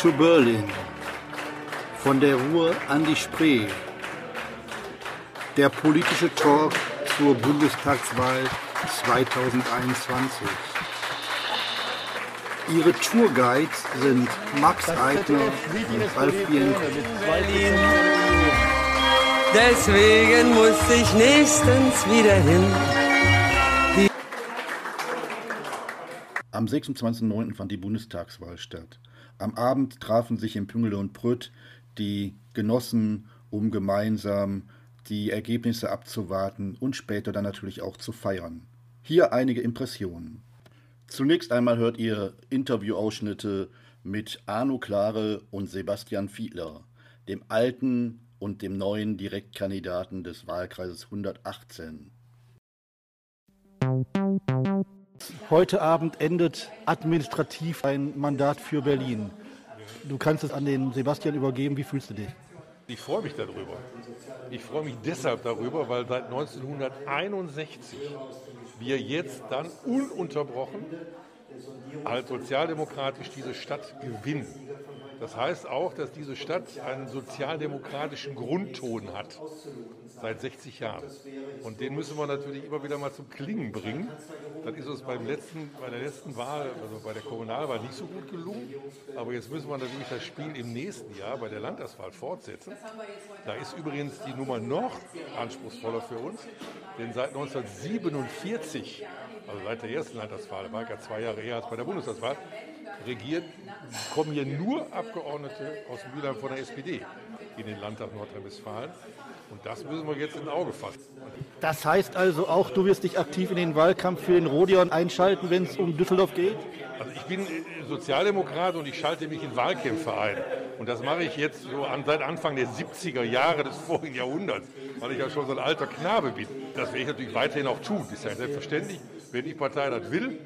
to Berlin. Von der Ruhr an die Spree. Der politische Talk zur Bundestagswahl 2021. Ihre Tourguides sind Max Eigner und Ralf Bienko. Deswegen muss ich nächstens wieder hin. Am 26.09. fand die Bundestagswahl statt. Am Abend trafen sich in Püngele und Prütt die Genossen, um gemeinsam die Ergebnisse abzuwarten und später dann natürlich auch zu feiern. Hier einige Impressionen. Zunächst einmal hört ihr Interviewausschnitte mit Arno Klare und Sebastian Fiedler, dem alten und dem neuen Direktkandidaten des Wahlkreises 118. Heute Abend endet administrativ ein Mandat für Berlin. Du kannst es an den Sebastian übergeben. Wie fühlst du dich? Ich freue mich darüber. Ich freue mich deshalb darüber, weil seit 1961 wir jetzt dann ununterbrochen als sozialdemokratisch diese Stadt gewinnen. Das heißt auch, dass diese Stadt einen sozialdemokratischen Grundton hat, seit 60 Jahren. Und den müssen wir natürlich immer wieder mal zum Klingen bringen. Das ist uns beim letzten, bei der letzten Wahl, also bei der Kommunalwahl, nicht so gut gelungen. Aber jetzt müssen wir natürlich das Spiel im nächsten Jahr bei der Landtagswahl fortsetzen. Da ist übrigens die Nummer noch anspruchsvoller für uns, denn seit 1947 also seit der ersten Landtagswahl, war ja zwei Jahre eher als bei der Bundestagswahl, regiert, kommen hier nur Abgeordnete aus Mülheim von der SPD in den Landtag Nordrhein-Westfalen. Und das müssen wir jetzt ins Auge fassen. Das heißt also auch, du wirst dich aktiv in den Wahlkampf für den Rodion einschalten, wenn es um Düsseldorf geht? Also ich bin Sozialdemokrat und ich schalte mich in Wahlkämpfe ein. Und das mache ich jetzt so an, seit Anfang der 70er Jahre des vorigen Jahrhunderts, weil ich ja schon so ein alter Knabe bin. Das werde ich natürlich weiterhin auch tun. Das ist ja selbstverständlich. Wenn die Partei das will,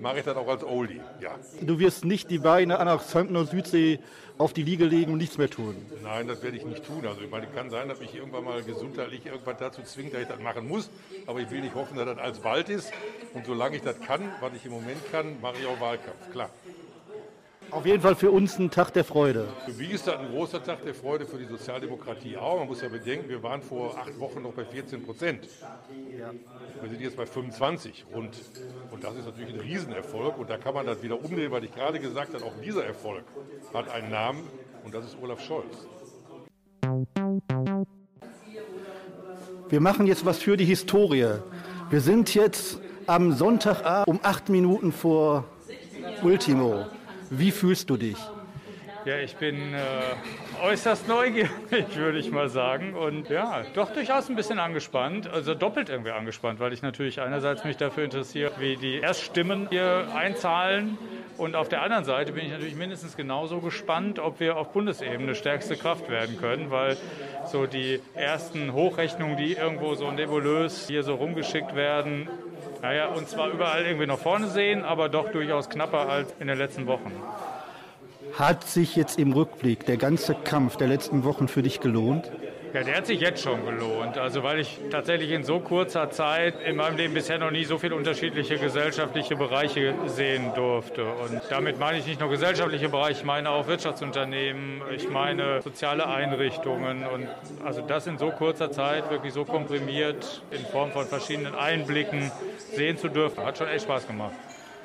mache ich das auch als Oldie. Ja. Du wirst nicht die Beine an der Zömpner Südsee auf die Wiege legen und nichts mehr tun. Nein, das werde ich nicht tun. Also ich meine, kann sein, dass mich irgendwann mal gesundheitlich irgendwann dazu zwingt, dass ich das machen muss. Aber ich will nicht hoffen, dass das alsbald ist. Und solange ich das kann, was ich im Moment kann, mache ich auch Wahlkampf. Klar. Auf jeden Fall für uns ein Tag der Freude. Für mich ist das ein großer Tag der Freude für die Sozialdemokratie auch. Man muss ja bedenken, wir waren vor acht Wochen noch bei 14 Prozent. Wir sind jetzt bei 25 rund. Und das ist natürlich ein Riesenerfolg. Und da kann man das wieder umnehmen, weil ich gerade gesagt habe, auch dieser Erfolg hat einen Namen und das ist Olaf Scholz. Wir machen jetzt was für die Historie. Wir sind jetzt am Sonntagabend um acht Minuten vor Ultimo. Wie fühlst du dich? Ja, ich bin äh, äußerst neugierig, würde ich mal sagen. Und ja, doch durchaus ein bisschen angespannt. Also doppelt irgendwie angespannt, weil ich natürlich einerseits mich dafür interessiere, wie die Erststimmen hier einzahlen. Und auf der anderen Seite bin ich natürlich mindestens genauso gespannt, ob wir auf Bundesebene stärkste Kraft werden können, weil so die ersten Hochrechnungen, die irgendwo so nebulös hier so rumgeschickt werden, naja, und zwar überall irgendwie nach vorne sehen, aber doch durchaus knapper als in den letzten Wochen. Hat sich jetzt im Rückblick der ganze Kampf der letzten Wochen für dich gelohnt? Ja, der hat sich jetzt schon gelohnt. Also weil ich tatsächlich in so kurzer Zeit in meinem Leben bisher noch nie so viele unterschiedliche gesellschaftliche Bereiche sehen durfte. Und damit meine ich nicht nur gesellschaftliche Bereiche, ich meine auch Wirtschaftsunternehmen, ich meine soziale Einrichtungen. Und also das in so kurzer Zeit wirklich so komprimiert in Form von verschiedenen Einblicken sehen zu dürfen, hat schon echt Spaß gemacht.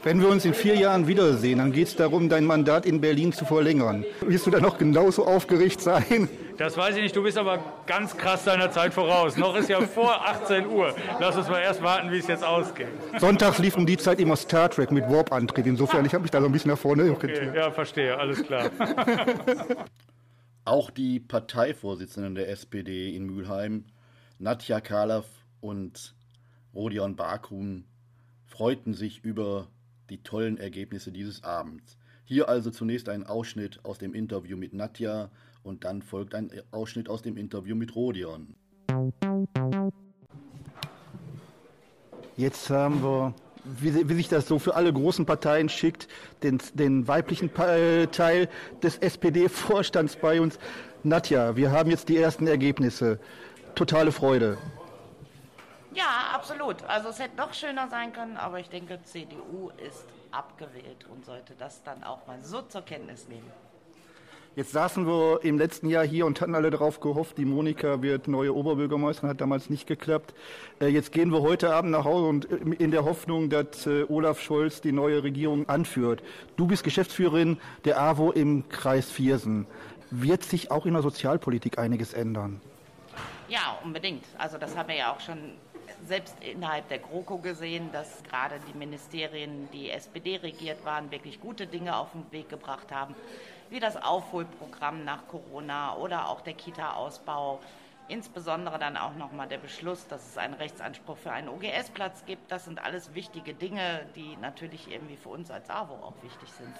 Wenn wir uns in vier Jahren wiedersehen, dann geht es darum, dein Mandat in Berlin zu verlängern. Wirst du da noch genauso aufgeregt sein? Das weiß ich nicht. Du bist aber ganz krass deiner Zeit voraus. Noch ist ja vor 18 Uhr. Lass uns mal erst warten, wie es jetzt ausgeht. Sonntags lief um die Zeit immer Star Trek mit Warp-Antrieb. Insofern, ich habe mich da so ein bisschen nach vorne okay, Ja, verstehe. Alles klar. Auch die Parteivorsitzenden der SPD in Mülheim, Nadja Kalav und Rodion Bakun, freuten sich über die tollen Ergebnisse dieses Abends. Hier also zunächst ein Ausschnitt aus dem Interview mit Nadja und dann folgt ein Ausschnitt aus dem Interview mit Rodion. Jetzt haben wir, wie, wie sich das so für alle großen Parteien schickt, den, den weiblichen Teil des SPD-Vorstands bei uns. Nadja, wir haben jetzt die ersten Ergebnisse. Totale Freude. Ja, absolut. Also es hätte noch schöner sein können, aber ich denke, CDU ist abgewählt und sollte das dann auch mal so zur Kenntnis nehmen. Jetzt saßen wir im letzten Jahr hier und hatten alle darauf gehofft, die Monika wird neue Oberbürgermeisterin, hat damals nicht geklappt. Äh, jetzt gehen wir heute Abend nach Hause und äh, in der Hoffnung, dass äh, Olaf Scholz die neue Regierung anführt. Du bist Geschäftsführerin der AWO im Kreis Viersen. Wird sich auch in der Sozialpolitik einiges ändern? Ja, unbedingt. Also das haben wir ja auch schon selbst innerhalb der GroKo gesehen, dass gerade die Ministerien, die SPD regiert waren, wirklich gute Dinge auf den Weg gebracht haben, wie das Aufholprogramm nach Corona oder auch der Kita-Ausbau. Insbesondere dann auch nochmal der Beschluss, dass es einen Rechtsanspruch für einen OGS-Platz gibt. Das sind alles wichtige Dinge, die natürlich irgendwie für uns als AWO auch wichtig sind.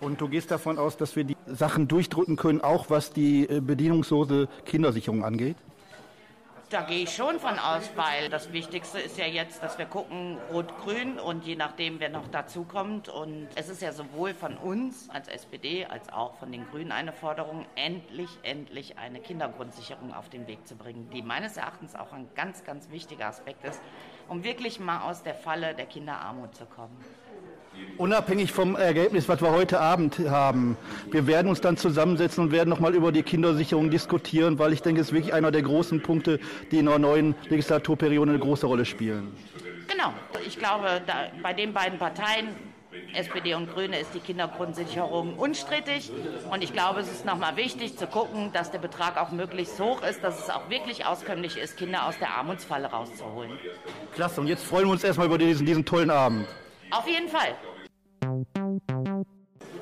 Und du gehst davon aus, dass wir die Sachen durchdrücken können, auch was die äh, bedienungslose Kindersicherung angeht? Da gehe ich schon von aus, weil das Wichtigste ist ja jetzt, dass wir gucken, Rot-Grün und je nachdem, wer noch dazukommt. Und es ist ja sowohl von uns als SPD als auch von den Grünen eine Forderung, endlich, endlich eine Kindergrundsicherung auf den Weg zu bringen, die meines Erachtens auch ein ganz, ganz wichtiger Aspekt ist, um wirklich mal aus der Falle der Kinderarmut zu kommen. Unabhängig vom Ergebnis, was wir heute Abend haben, wir werden uns dann zusammensetzen und werden nochmal über die Kindersicherung diskutieren, weil ich denke, es ist wirklich einer der großen Punkte, die in der neuen Legislaturperiode eine große Rolle spielen. Genau. Ich glaube, da, bei den beiden Parteien, SPD und Grüne, ist die Kindergrundsicherung unstrittig. Und ich glaube, es ist nochmal wichtig zu gucken, dass der Betrag auch möglichst hoch ist, dass es auch wirklich auskömmlich ist, Kinder aus der Armutsfalle rauszuholen. Klasse. Und jetzt freuen wir uns erstmal über diesen, diesen tollen Abend. Auf jeden Fall.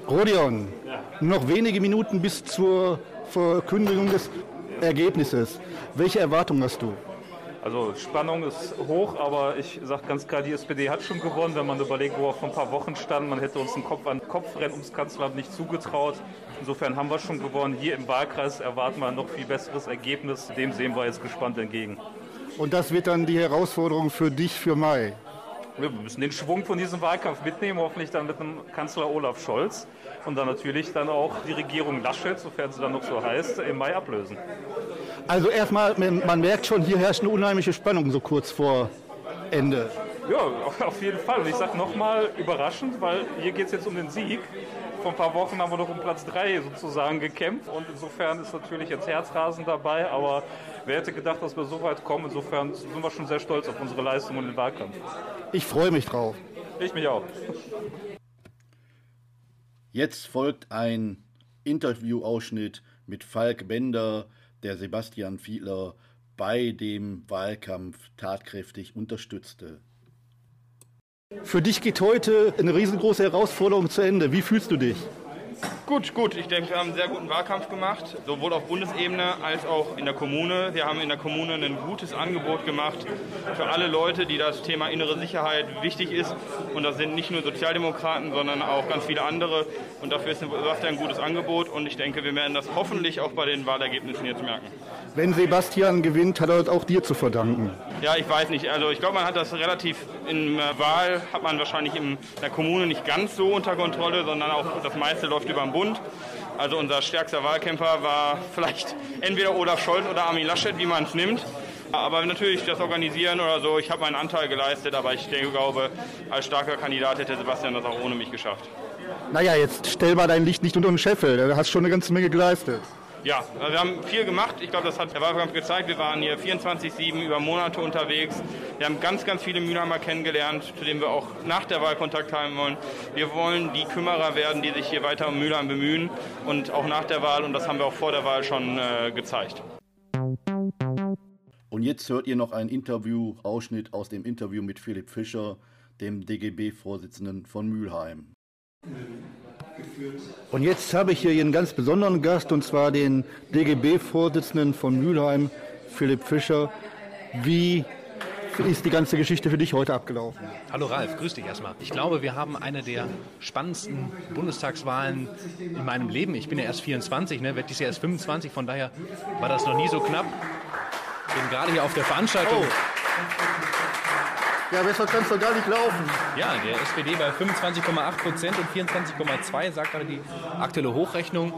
Rodion, nur noch wenige Minuten bis zur Verkündigung des Ergebnisses. Welche Erwartungen hast du? Also Spannung ist hoch, aber ich sage ganz klar, die SPD hat schon gewonnen, wenn man überlegt, wo er vor ein paar Wochen stand. Man hätte uns ein Kopf an Kopf Rennen ums Kanzleramt nicht zugetraut. Insofern haben wir schon gewonnen. Hier im Wahlkreis erwarten wir ein noch viel besseres Ergebnis. Dem sehen wir jetzt gespannt entgegen. Und das wird dann die Herausforderung für dich für Mai. Wir müssen den Schwung von diesem Wahlkampf mitnehmen, hoffentlich dann mit dem Kanzler Olaf Scholz und dann natürlich dann auch die Regierung Laschet, sofern sie dann noch so heißt, im Mai ablösen. Also erstmal, man merkt schon, hier herrscht eine unheimliche Spannung so kurz vor Ende. Ja, auf jeden Fall. Und ich sage nochmal überraschend, weil hier geht es jetzt um den Sieg. Vor ein paar Wochen haben wir noch um Platz 3 sozusagen gekämpft und insofern ist natürlich jetzt Herzrasen dabei, aber wer hätte gedacht, dass wir so weit kommen? Insofern sind wir schon sehr stolz auf unsere Leistung und den Wahlkampf. Ich freue mich drauf. Ich mich auch. Jetzt folgt ein Interviewausschnitt mit Falk Bender, der Sebastian Fiedler bei dem Wahlkampf tatkräftig unterstützte. Für dich geht heute eine riesengroße Herausforderung zu Ende. Wie fühlst du dich? Gut, gut. Ich denke, wir haben einen sehr guten Wahlkampf gemacht, sowohl auf Bundesebene als auch in der Kommune. Wir haben in der Kommune ein gutes Angebot gemacht für alle Leute, die das Thema innere Sicherheit wichtig ist. Und das sind nicht nur Sozialdemokraten, sondern auch ganz viele andere. Und dafür ist Sebastian ein gutes Angebot. Und ich denke, wir werden das hoffentlich auch bei den Wahlergebnissen jetzt merken. Wenn Sebastian gewinnt, hat er das auch dir zu verdanken. Ja, ich weiß nicht. Also ich glaube, man hat das relativ in der Wahl hat man wahrscheinlich in der Kommune nicht ganz so unter Kontrolle, sondern auch das meiste läuft über den Bund. Also unser stärkster Wahlkämpfer war vielleicht entweder Olaf Scholz oder Armin Laschet, wie man es nimmt. Aber natürlich das Organisieren oder so, ich habe meinen Anteil geleistet, aber ich denke, glaube, als starker Kandidat hätte Sebastian das auch ohne mich geschafft. Naja, jetzt stell mal dein Licht nicht unter den Scheffel. Du hast schon eine ganze Menge geleistet. Ja, wir haben viel gemacht. Ich glaube, das hat der Wahlkampf gezeigt. Wir waren hier 24-7 über Monate unterwegs. Wir haben ganz, ganz viele Mülheimer kennengelernt, zu denen wir auch nach der Wahl Kontakt haben wollen. Wir wollen die Kümmerer werden, die sich hier weiter um Mülheim bemühen und auch nach der Wahl. Und das haben wir auch vor der Wahl schon äh, gezeigt. Und jetzt hört ihr noch einen Interview-Ausschnitt aus dem Interview mit Philipp Fischer, dem DGB-Vorsitzenden von Mülheim. Und jetzt habe ich hier einen ganz besonderen Gast, und zwar den DGB-Vorsitzenden von Mülheim, Philipp Fischer. Wie ist die ganze Geschichte für dich heute abgelaufen? Hallo Ralf, grüß dich erstmal. Ich glaube, wir haben eine der spannendsten Bundestagswahlen in meinem Leben. Ich bin ja erst 24, ne, werde dieses Jahr erst 25, von daher war das noch nie so knapp. Bin gerade hier auf der Veranstaltung. Oh. Ja, besser kann es doch gar nicht laufen. Ja, der SPD bei 25,8 Prozent und 24,2 sagt gerade die aktuelle Hochrechnung.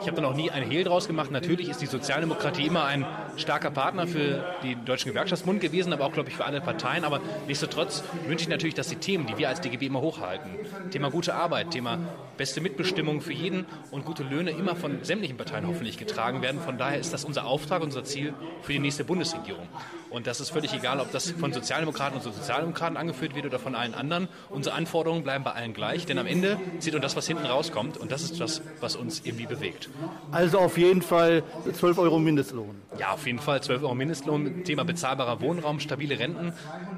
Ich habe da noch nie ein Hehl draus gemacht. Natürlich ist die Sozialdemokratie immer ein starker Partner für den Deutschen Gewerkschaftsbund gewesen, aber auch, glaube ich, für alle Parteien. Aber nichtsdestotrotz wünsche ich natürlich, dass die Themen, die wir als DGB immer hochhalten, Thema gute Arbeit, Thema beste Mitbestimmung für jeden und gute Löhne immer von sämtlichen Parteien hoffentlich getragen werden. Von daher ist das unser Auftrag, unser Ziel für die nächste Bundesregierung. Und das ist völlig egal, ob das von Sozialdemokraten und Sozialdemokraten angeführt wird oder von allen anderen. Unsere Anforderungen bleiben bei allen gleich, denn am Ende sieht uns das, was hinten rauskommt. Und das ist das, was uns irgendwie bewegt. Also auf jeden Fall 12 Euro Mindestlohn. Ja, auf jeden Fall 12 Euro Mindestlohn. Thema bezahlbarer Wohnraum, stabile Renten,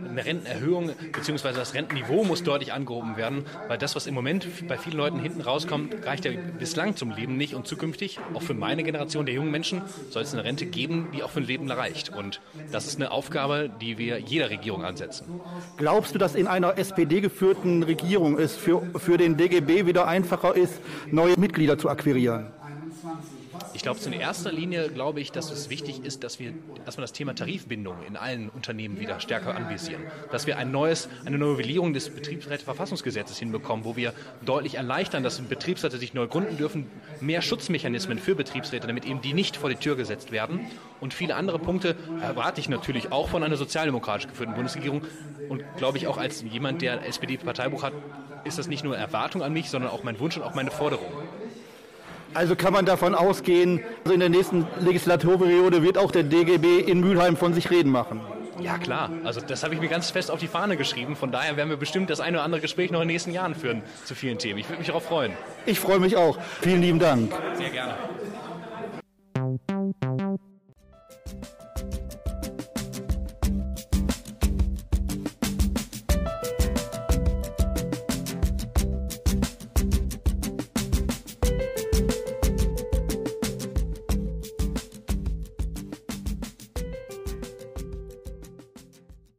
eine Rentenerhöhung bzw. das Rentenniveau muss deutlich angehoben werden, weil das, was im Moment bei vielen Leuten hinten rauskommt, reicht ja bislang zum Leben nicht und zukünftig, auch für meine Generation der jungen Menschen, soll es eine Rente geben, die auch für ein Leben reicht. Und das ist eine Aufgabe, die wir jeder Regierung ansetzen. Glaubst du, dass in einer SPD-geführten Regierung es für, für den DGB wieder einfacher ist, neue Mitglieder zu akquirieren? Ich glaube, in erster Linie glaube ich, dass es wichtig ist, dass wir erstmal das Thema Tarifbindung in allen Unternehmen wieder stärker anvisieren. Dass wir ein neues, eine Novellierung des Betriebsräteverfassungsgesetzes hinbekommen, wo wir deutlich erleichtern, dass Betriebsräte sich neu gründen dürfen, mehr Schutzmechanismen für Betriebsräte, damit eben die nicht vor die Tür gesetzt werden. Und viele andere Punkte erwarte ich natürlich auch von einer sozialdemokratisch geführten Bundesregierung. Und glaube ich auch als jemand, der SPD-Parteibuch hat, ist das nicht nur Erwartung an mich, sondern auch mein Wunsch und auch meine Forderung. Also kann man davon ausgehen, also in der nächsten Legislaturperiode wird auch der DGB in Mülheim von sich reden machen. Ja, klar. Also das habe ich mir ganz fest auf die Fahne geschrieben. Von daher werden wir bestimmt das eine oder andere Gespräch noch in den nächsten Jahren führen zu vielen Themen. Ich würde mich darauf freuen. Ich freue mich auch. Vielen lieben Dank. Sehr gerne.